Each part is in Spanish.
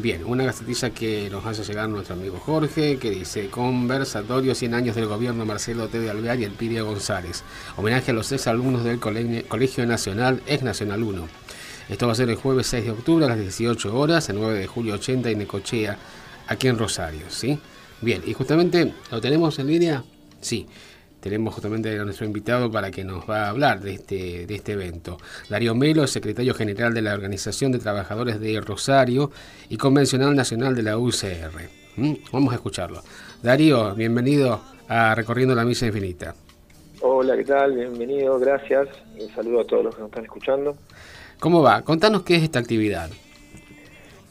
Bien, una gacetilla que nos hace llegar nuestro amigo Jorge, que dice Conversatorio 100 años del gobierno Marcelo T. de Alvear y Elpidio González. Homenaje a los ex alumnos del Colegio Nacional, ex Nacional 1. Esto va a ser el jueves 6 de octubre a las 18 horas, el 9 de julio 80 en Necochea, aquí en Rosario, ¿sí? Bien, y justamente lo tenemos en línea, sí tenemos justamente a nuestro invitado para que nos va a hablar de este, de este evento. Darío Melo, secretario general de la Organización de Trabajadores de Rosario y convencional nacional de la UCR. ¿Mm? Vamos a escucharlo. Darío, bienvenido a Recorriendo la Misa Infinita. Hola, ¿qué tal? Bienvenido, gracias. Un saludo a todos los que nos están escuchando. ¿Cómo va? Contanos qué es esta actividad.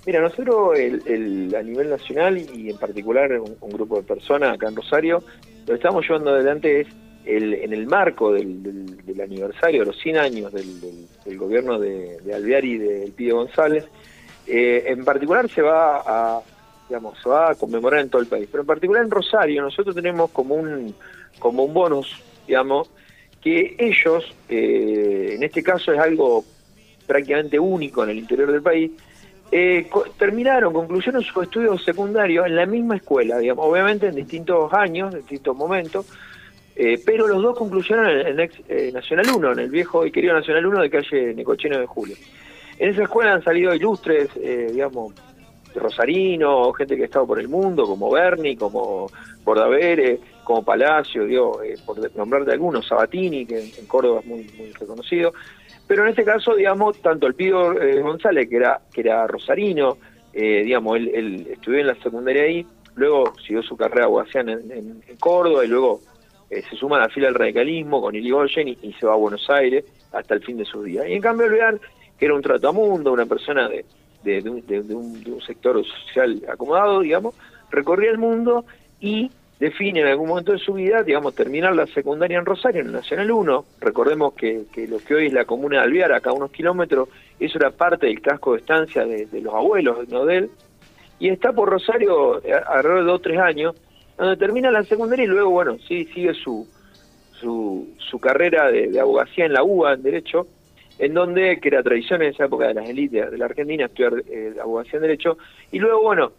Mira, nosotros el, a nivel nacional y en particular un, grupo de personas acá en Rosario, lo que estamos llevando adelante es el, en el marco del, aniversario de los 100 años del, gobierno de, de, Alvear y de Pío González. Eh, en particular se va a digamos se va a conmemorar en todo el país, pero en particular en Rosario nosotros tenemos como un como un bonus, digamos, que ellos, eh, en este caso es algo prácticamente único en el interior del país, eh, terminaron, concluyeron sus estudios secundarios en la misma escuela, digamos, obviamente en distintos años, en distintos momentos, eh, pero los dos concluyeron en, el ex eh, Nacional 1, en el viejo y querido Nacional 1 de calle Necocheno de Julio. En esa escuela han salido ilustres, digamos, Rosarino, gente que ha estado por el mundo, como Berni, como Bordavere, como Palacio, digo, por nombrar de algunos, Sabatini, que en, Córdoba es muy reconocido. Pero en este caso, digamos, tanto el Pío eh, González, que era, que era rosarino, eh, digamos, él, estudió en la secundaria ahí, luego siguió su carrera abogacía en, Córdoba y luego eh, se suma a la fila del radicalismo con Iligoyen y, y, se va a Buenos Aires hasta el fin de sus días. Y en cambio, Alvear, que era un tratamundo, una persona de, de, un, de, un, sector social acomodado, digamos, recorría el mundo y define en algún momento de su vida, digamos, terminar la secundaria en Rosario, en el Nacional 1. Recordemos que, lo que hoy es la comuna de Alvear, acá a unos kilómetros, eso era parte del casco de estancia de, los abuelos de él. Y está por Rosario eh, alrededor de dos o tres años, donde termina la secundaria y luego, bueno, sí sigue su, su, su carrera de, abogacía en la UBA, en Derecho, en donde, que era tradición en esa época de las élites de la Argentina, estudiar eh, abogacía en Derecho, y luego, bueno,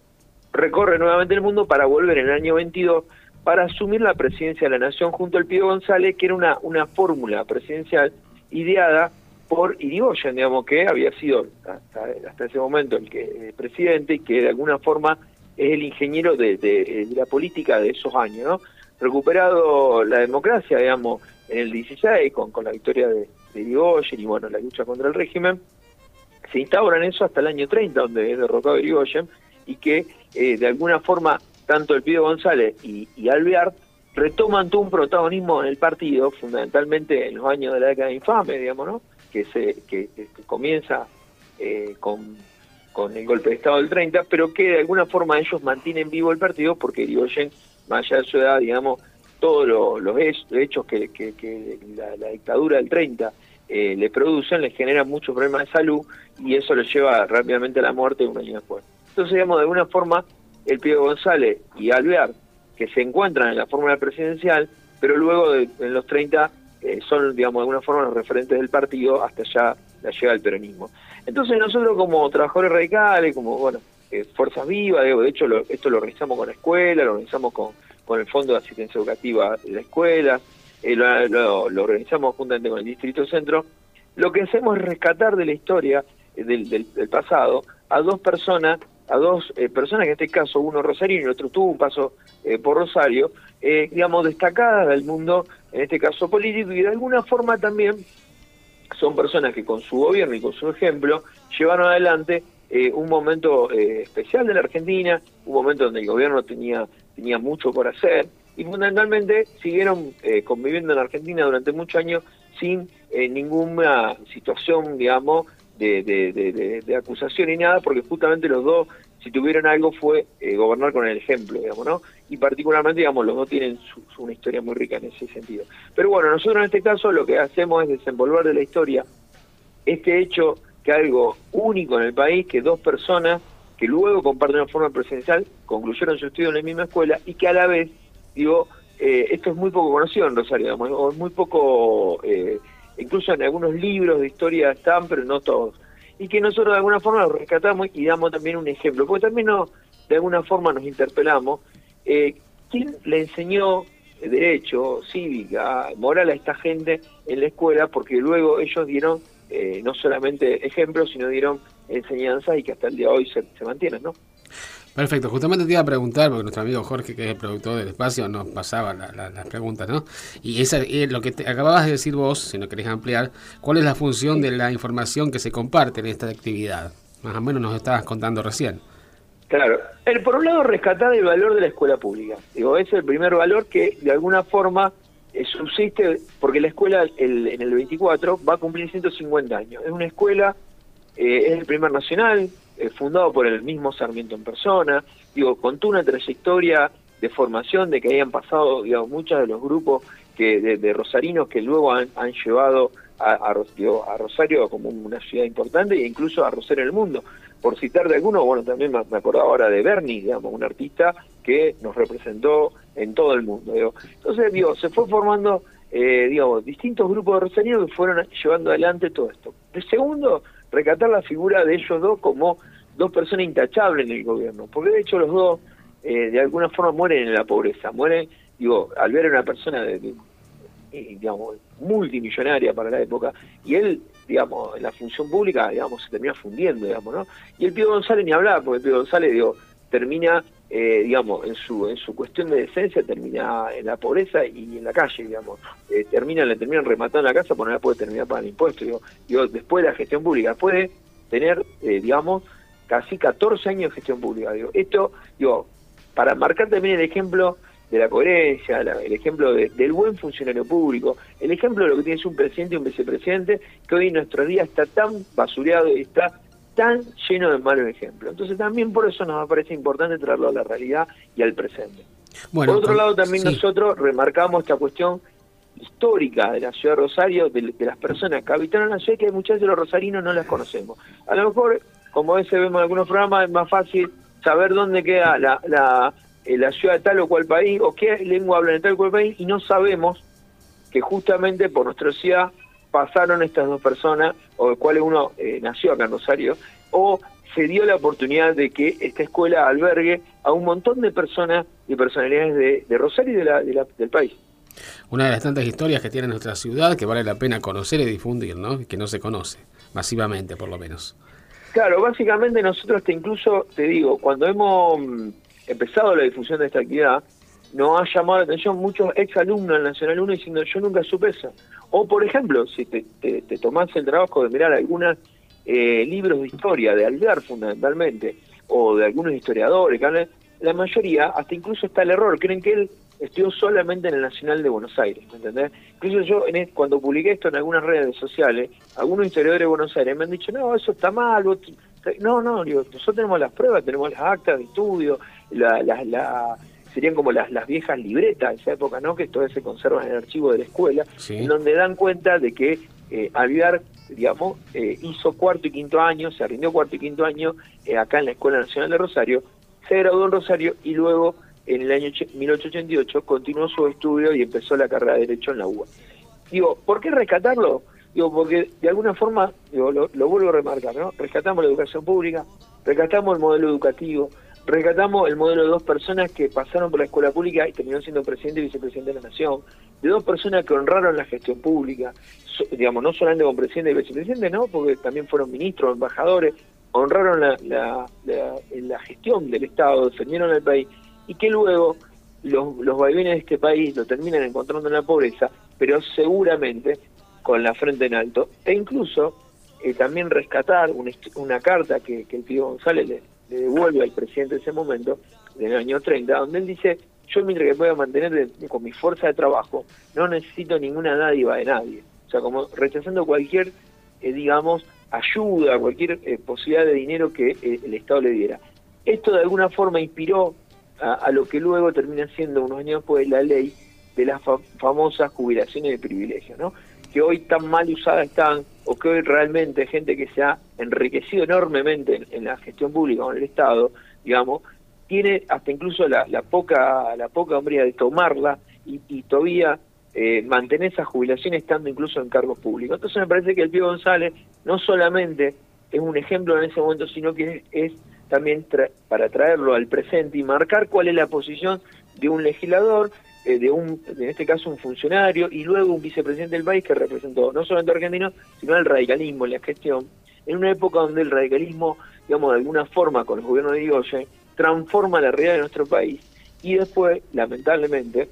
recorre nuevamente el mundo para volver en el año 22 para asumir la presidencia de la Nación junto al Pío González, que era una, una fórmula presidencial ideada por Irigoyen, digamos, que había sido hasta, ese momento el que presidente y que de alguna forma es el ingeniero de, la política de esos años, ¿no? Recuperado la democracia, digamos, en el 16, con, con la victoria de, de Irigoyen y, bueno, la lucha contra el régimen, se instaura en eso hasta el año 30, donde es derrocado Irigoyen, y que eh, de alguna forma tanto el Pío González y, y, Alvear retoman todo un protagonismo en el partido, fundamentalmente en los años de la década infame, digamos, ¿no? que, se, que, comienza eh, con, con el golpe de Estado del 30, pero que de alguna forma ellos mantienen vivo el partido porque Irigoyen, más allá de su edad, digamos, todos los hechos que, que, la, dictadura del 30 eh, le producen, le generan muchos problemas de salud y eso lo lleva rápidamente a la muerte un año después. Entonces, digamos, de alguna forma, el Pío González y Alvear, que se encuentran en la fórmula presidencial, pero luego en los 30 eh, son, digamos, de alguna forma los referentes del partido hasta ya la llega al peronismo. Entonces nosotros como trabajadores radicales, como, bueno, eh, Fuerzas Vivas, de hecho esto lo organizamos con la escuela, lo organizamos con, con el Fondo de Asistencia Educativa de la escuela, eh, lo, organizamos juntamente con el Distrito Centro, lo que hacemos es rescatar de la historia del, del pasado a dos personas a dos eh, personas, que en este caso uno rosarino y el otro tuvo un paso eh, por Rosario, eh, digamos, destacadas del mundo, en este caso político, y de alguna forma también son personas que con su gobierno y con su ejemplo llevaron adelante un momento especial de la Argentina, un momento donde el gobierno tenía, tenía mucho por hacer, y fundamentalmente siguieron conviviendo en Argentina durante muchos años sin ninguna situación, digamos, de, de, acusación y nada, porque justamente los dos, si tuvieron algo, fue eh, gobernar con el ejemplo, digamos, ¿no? Y particularmente, digamos, los dos tienen una historia muy rica en ese sentido. Pero bueno, nosotros en este caso lo que hacemos es desenvolver de la historia este hecho que algo único en el país, que dos personas que luego comparten una forma presidencial concluyeron su estudio en la misma escuela y que a la vez, digo, eh, esto es muy poco conocido en Rosario, digamos, o es muy poco... Eh, incluso en algunos libros de historia están, pero no todos. Y que nosotros de alguna forma lo rescatamos y damos también un ejemplo, porque también no, de alguna forma nos interpelamos. Eh, ¿Quién le enseñó derecho, cívica, moral a esta gente en la escuela? Porque luego ellos dieron eh, no solamente ejemplos, sino dieron enseñanzas y que hasta el día de hoy se, se mantienen, ¿no? Perfecto, justamente te iba a preguntar, porque nuestro amigo Jorge, que es el productor del espacio, nos pasaba las preguntas, ¿no? Y esa, es lo que te, acababas de decir vos, si no querés ampliar, ¿cuál es la función de la información que se comparte en esta actividad? Más o menos nos estabas contando recién. Claro, el, por un lado rescatar el valor de la escuela pública. Digo, es el primer valor que de alguna forma eh, subsiste, porque la escuela en el 24 va a cumplir 150 años. Es una escuela, eh, es el primer nacional, eh, fundado por el mismo Sarmiento en persona, digo, contó una trayectoria de formación de que hayan pasado, digamos, muchos de los grupos que de, rosarinos que luego han, llevado a, a, a, Rosario como una ciudad importante e incluso a Rosario en el mundo. Por citar de algunos, bueno, también me, acuerdo ahora de Bernie, digamos, un artista que nos representó en todo el mundo. Digo. Entonces, digo, se fue formando, eh, digamos, distintos grupos de rosarinos que fueron llevando adelante todo esto. El segundo, recatar la figura de ellos dos como dos personas intachables en el gobierno, porque de hecho los dos eh, de alguna forma mueren en la pobreza, mueren, digo, al ver a una persona de, eh, digamos, multimillonaria para la época, y él, digamos, en la función pública, digamos, se termina fundiendo, digamos, ¿no? Y el Pío González ni hablar, porque el Pío González, digo, termina, eh, digamos, en su en su cuestión de decencia, termina en la pobreza y en la calle, digamos. termina, le terminan rematando la casa porque no la puede terminar pagando impuestos, digo, digo, después de la gestión pública, puede tener, digamos, casi 14 años de gestión pública. Digo, esto, digo, para marcar también el ejemplo de la coherencia, el ejemplo del buen funcionario público, el ejemplo de lo que tiene un presidente y un vicepresidente, que hoy en nuestro día está tan basureado y está tan lleno de malos ejemplos. Entonces también por eso nos parece importante traerlo a la realidad y al presente. por otro lado, también nosotros remarcamos esta cuestión histórica de la ciudad de Rosario, de, las personas que habitaron la ciudad, que muchas de los rosarinos no las conocemos. A lo mejor como a veces vemos en algunos programas, es más fácil saber dónde queda la, la, eh, la ciudad de tal o cual país o qué lengua hablan en tal o cual país y no sabemos que justamente por nuestra ciudad pasaron estas dos personas, o de cuales uno eh, nació acá en Rosario, o se dio la oportunidad de que esta escuela albergue a un montón de personas y personalidades de, Rosario y de la, del país. Una de las tantas historias que tiene nuestra ciudad que vale la pena conocer y difundir, ¿no? Que no se conoce, masivamente por lo menos. Claro, básicamente nosotros te incluso, te digo, cuando hemos mm, empezado la difusión de esta actividad, nos ha llamado la atención muchos ex alumnos del Nacional 1 diciendo yo nunca supe eso. O por ejemplo, si te, te, tomás el trabajo de mirar algunos eh, libros de historia, de Alvear fundamentalmente, o de algunos historiadores, la mayoría, hasta incluso está el error, creen que él estudió solamente en el Nacional de Buenos Aires, ¿me entendés? Incluso yo, en, cuando publiqué esto en algunas redes sociales, algunos historiadores de Buenos Aires me han dicho, no, eso está mal, no, no, digo, nosotros tenemos las pruebas, tenemos las actas de estudio, la, la, serían como las, las viejas libretas de esa época, ¿no? Que todavía se conservan en el archivo de la escuela, en donde dan cuenta de que eh, Alviar, digamos, eh, hizo cuarto y quinto año, se rindió cuarto y quinto año eh, acá en la Escuela Nacional de Rosario, se graduó en Rosario y luego en el año 1888 continuó su estudio y empezó la carrera de Derecho en la UBA. Digo, ¿por qué rescatarlo? Digo, porque de alguna forma, digo, lo, vuelvo a remarcar, ¿no? Rescatamos la educación pública, rescatamos el modelo educativo, rescatamos el modelo de dos personas que pasaron por la escuela pública y terminaron siendo presidente y vicepresidente de la nación, de dos personas que honraron la gestión pública, digamos, no solamente como presidente y vicepresidente, no, porque también fueron ministros, embajadores, honraron la, la, la gestión del Estado, defendieron el país y que luego los, los vaivenes de este país lo terminan encontrando en la pobreza, pero seguramente con la frente en alto, e incluso eh, también rescatar una, carta que, el tío González le, devuelve al presidente de ese momento, del año 30, donde él dice, yo mientras que pueda mantener con mi fuerza de trabajo, no necesito ninguna dádiva de nadie. O sea, como rechazando cualquier, eh, digamos, ayuda, cualquier eh, posibilidad de dinero que el Estado le diera. Esto de alguna forma inspiró a, lo que luego termina siendo unos años después la ley de las famosas jubilaciones de privilegio, ¿no? que hoy tan mal usadas están, o que hoy realmente gente que se ha enriquecido enormemente en, la gestión pública o en el Estado, digamos, tiene hasta incluso la, poca la poca hombría de tomarla y, todavía eh, mantener esa jubilación estando incluso en cargos públicos. Entonces me parece que el Pío González no solamente es un ejemplo en ese momento, sino que es, también para traerlo al presente y marcar cuál es la posición de un legislador, eh, de un, en este caso un funcionario, y luego un vicepresidente del país que representó no solamente a argentinos, sino al radicalismo en la gestión, en una época donde el radicalismo, digamos, de alguna forma con el gobierno de Irigoyen, transforma la realidad de nuestro país, y después, lamentablemente,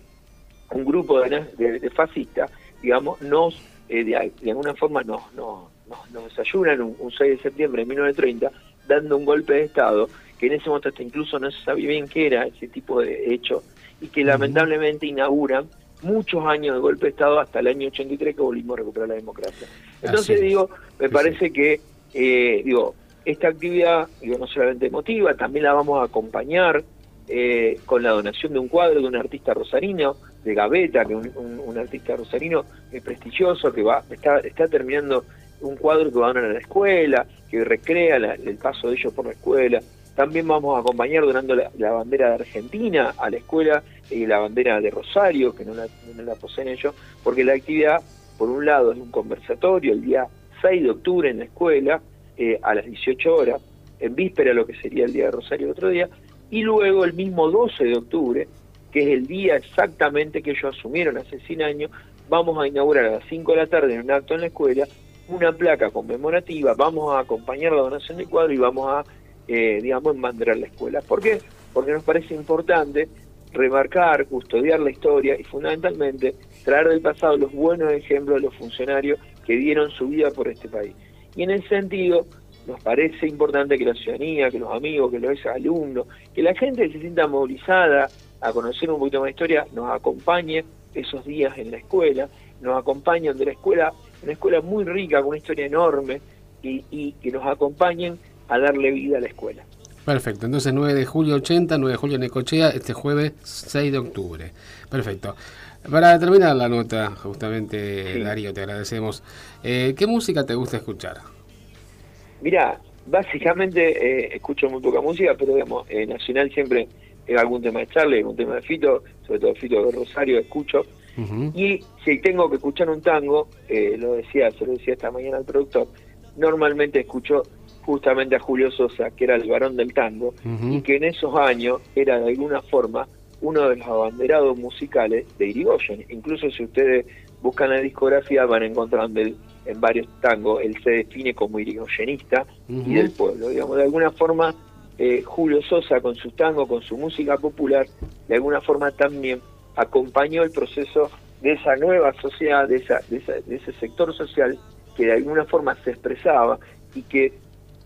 un grupo de, fascistas, digamos, nos, eh, de, alguna forma nos, nos, nos, desayunan un, 6 de septiembre de 1930, dando un golpe de Estado, que en ese momento hasta incluso no se sabía bien qué era ese tipo de hecho, y que lamentablemente inauguran muchos años de golpe de Estado hasta el año 83 que volvimos a recuperar la democracia. Entonces digo, me parece que, eh, digo, esta actividad, digo, no solamente emotiva, también la vamos a acompañar eh, con la donación de un cuadro de un artista rosarino, de Gaveta, que es un, artista rosarino prestigioso, que va está, está terminando un cuadro que va a la escuela, que recrea el paso de ellos por la escuela. También vamos a acompañar donando la, bandera de Argentina a la escuela y la bandera de Rosario, que no la, no la poseen ellos, porque la actividad, por un lado, es un conversatorio el día 6 de octubre en la escuela, eh, a las 18 horas, en víspera lo que sería el día de Rosario otro día, y luego el mismo 12 de octubre, que es el día exactamente que ellos asumieron hace 100 años, vamos a inaugurar a las 5 de la tarde en un acto en la escuela una placa conmemorativa, vamos a acompañar la donación del cuadro y vamos a, eh, digamos, embanderar la escuela. ¿Por qué? Porque nos parece importante remarcar, custodiar la historia y fundamentalmente traer del pasado los buenos ejemplos de los funcionarios que dieron su vida por este país. Y en ese sentido, nos parece importante que la ciudadanía, que los amigos, que los alumnos, que la gente se sienta movilizada a conocer un poquito más de historia, nos acompañe esos días en la escuela, nos acompañen de la escuela, una escuela muy rica, con una historia enorme, y, que nos acompañen a darle vida a la escuela. Perfecto, entonces 9 de julio 80, 9 de julio en Ecochea, este jueves 6 de octubre. Perfecto. Para terminar la nota, justamente, Darío, te agradecemos. Eh, ¿Qué música te gusta escuchar? Mira, básicamente eh, escucho muy poca música, pero digamos, eh, Nacional siempre es algún tema de Charlie, algún tema de Fito, sobre todo Fito de Rosario, escucho. Y si tengo que escuchar un tango, eh, lo decía, se lo decía esta mañana al productor, normalmente escucho justamente a Julio Sosa, que era el varón del tango, y que en esos años era de alguna forma uno de los abanderados musicales de Irigoyen. Incluso si ustedes buscan la discografía van a encontrar el en varios tangos, él se define como irigoyenista y del pueblo. Digamos, de alguna forma, eh, Julio Sosa con su tango, con su música popular, de alguna forma también acompañó el proceso de esa nueva sociedad, de, esa, de, ese sector social que de alguna forma se expresaba y que,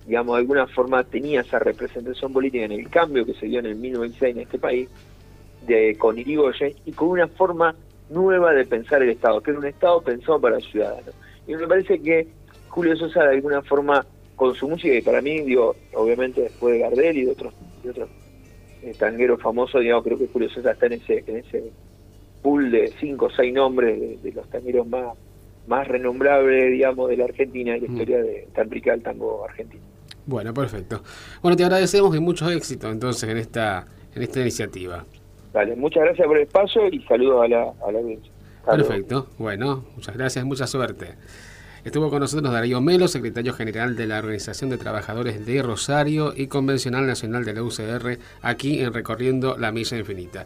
digamos, de alguna forma tenía esa representación política en el cambio que se dio en el 1906 en este país, de, con Irigoyen, y con una forma nueva de pensar el Estado, que era un Estado pensado para el ciudadano. Y me parece que Julio Sosa de alguna forma con su música, y para mí, digo, obviamente después de Gardel y de de otros eh, tangueros famosos, digamos, creo que Julio Sosa está en ese, en ese pool de cinco o seis nombres de, los tangueros más, más renombrables, digamos, de la Argentina y la mm. historia de tan rica del tango argentino. Bueno, perfecto. Bueno, te agradecemos y mucho éxito entonces en esta, en esta iniciativa. Vale, muchas gracias por el espacio y saludos a la, a la audiencia. Perfecto. Bueno, muchas gracias, mucha suerte. Estuvo con nosotros Darío Melo, secretario general de la Organización de Trabajadores de Rosario y Convencional Nacional de la UCR, aquí en Recorriendo la Misa Infinita.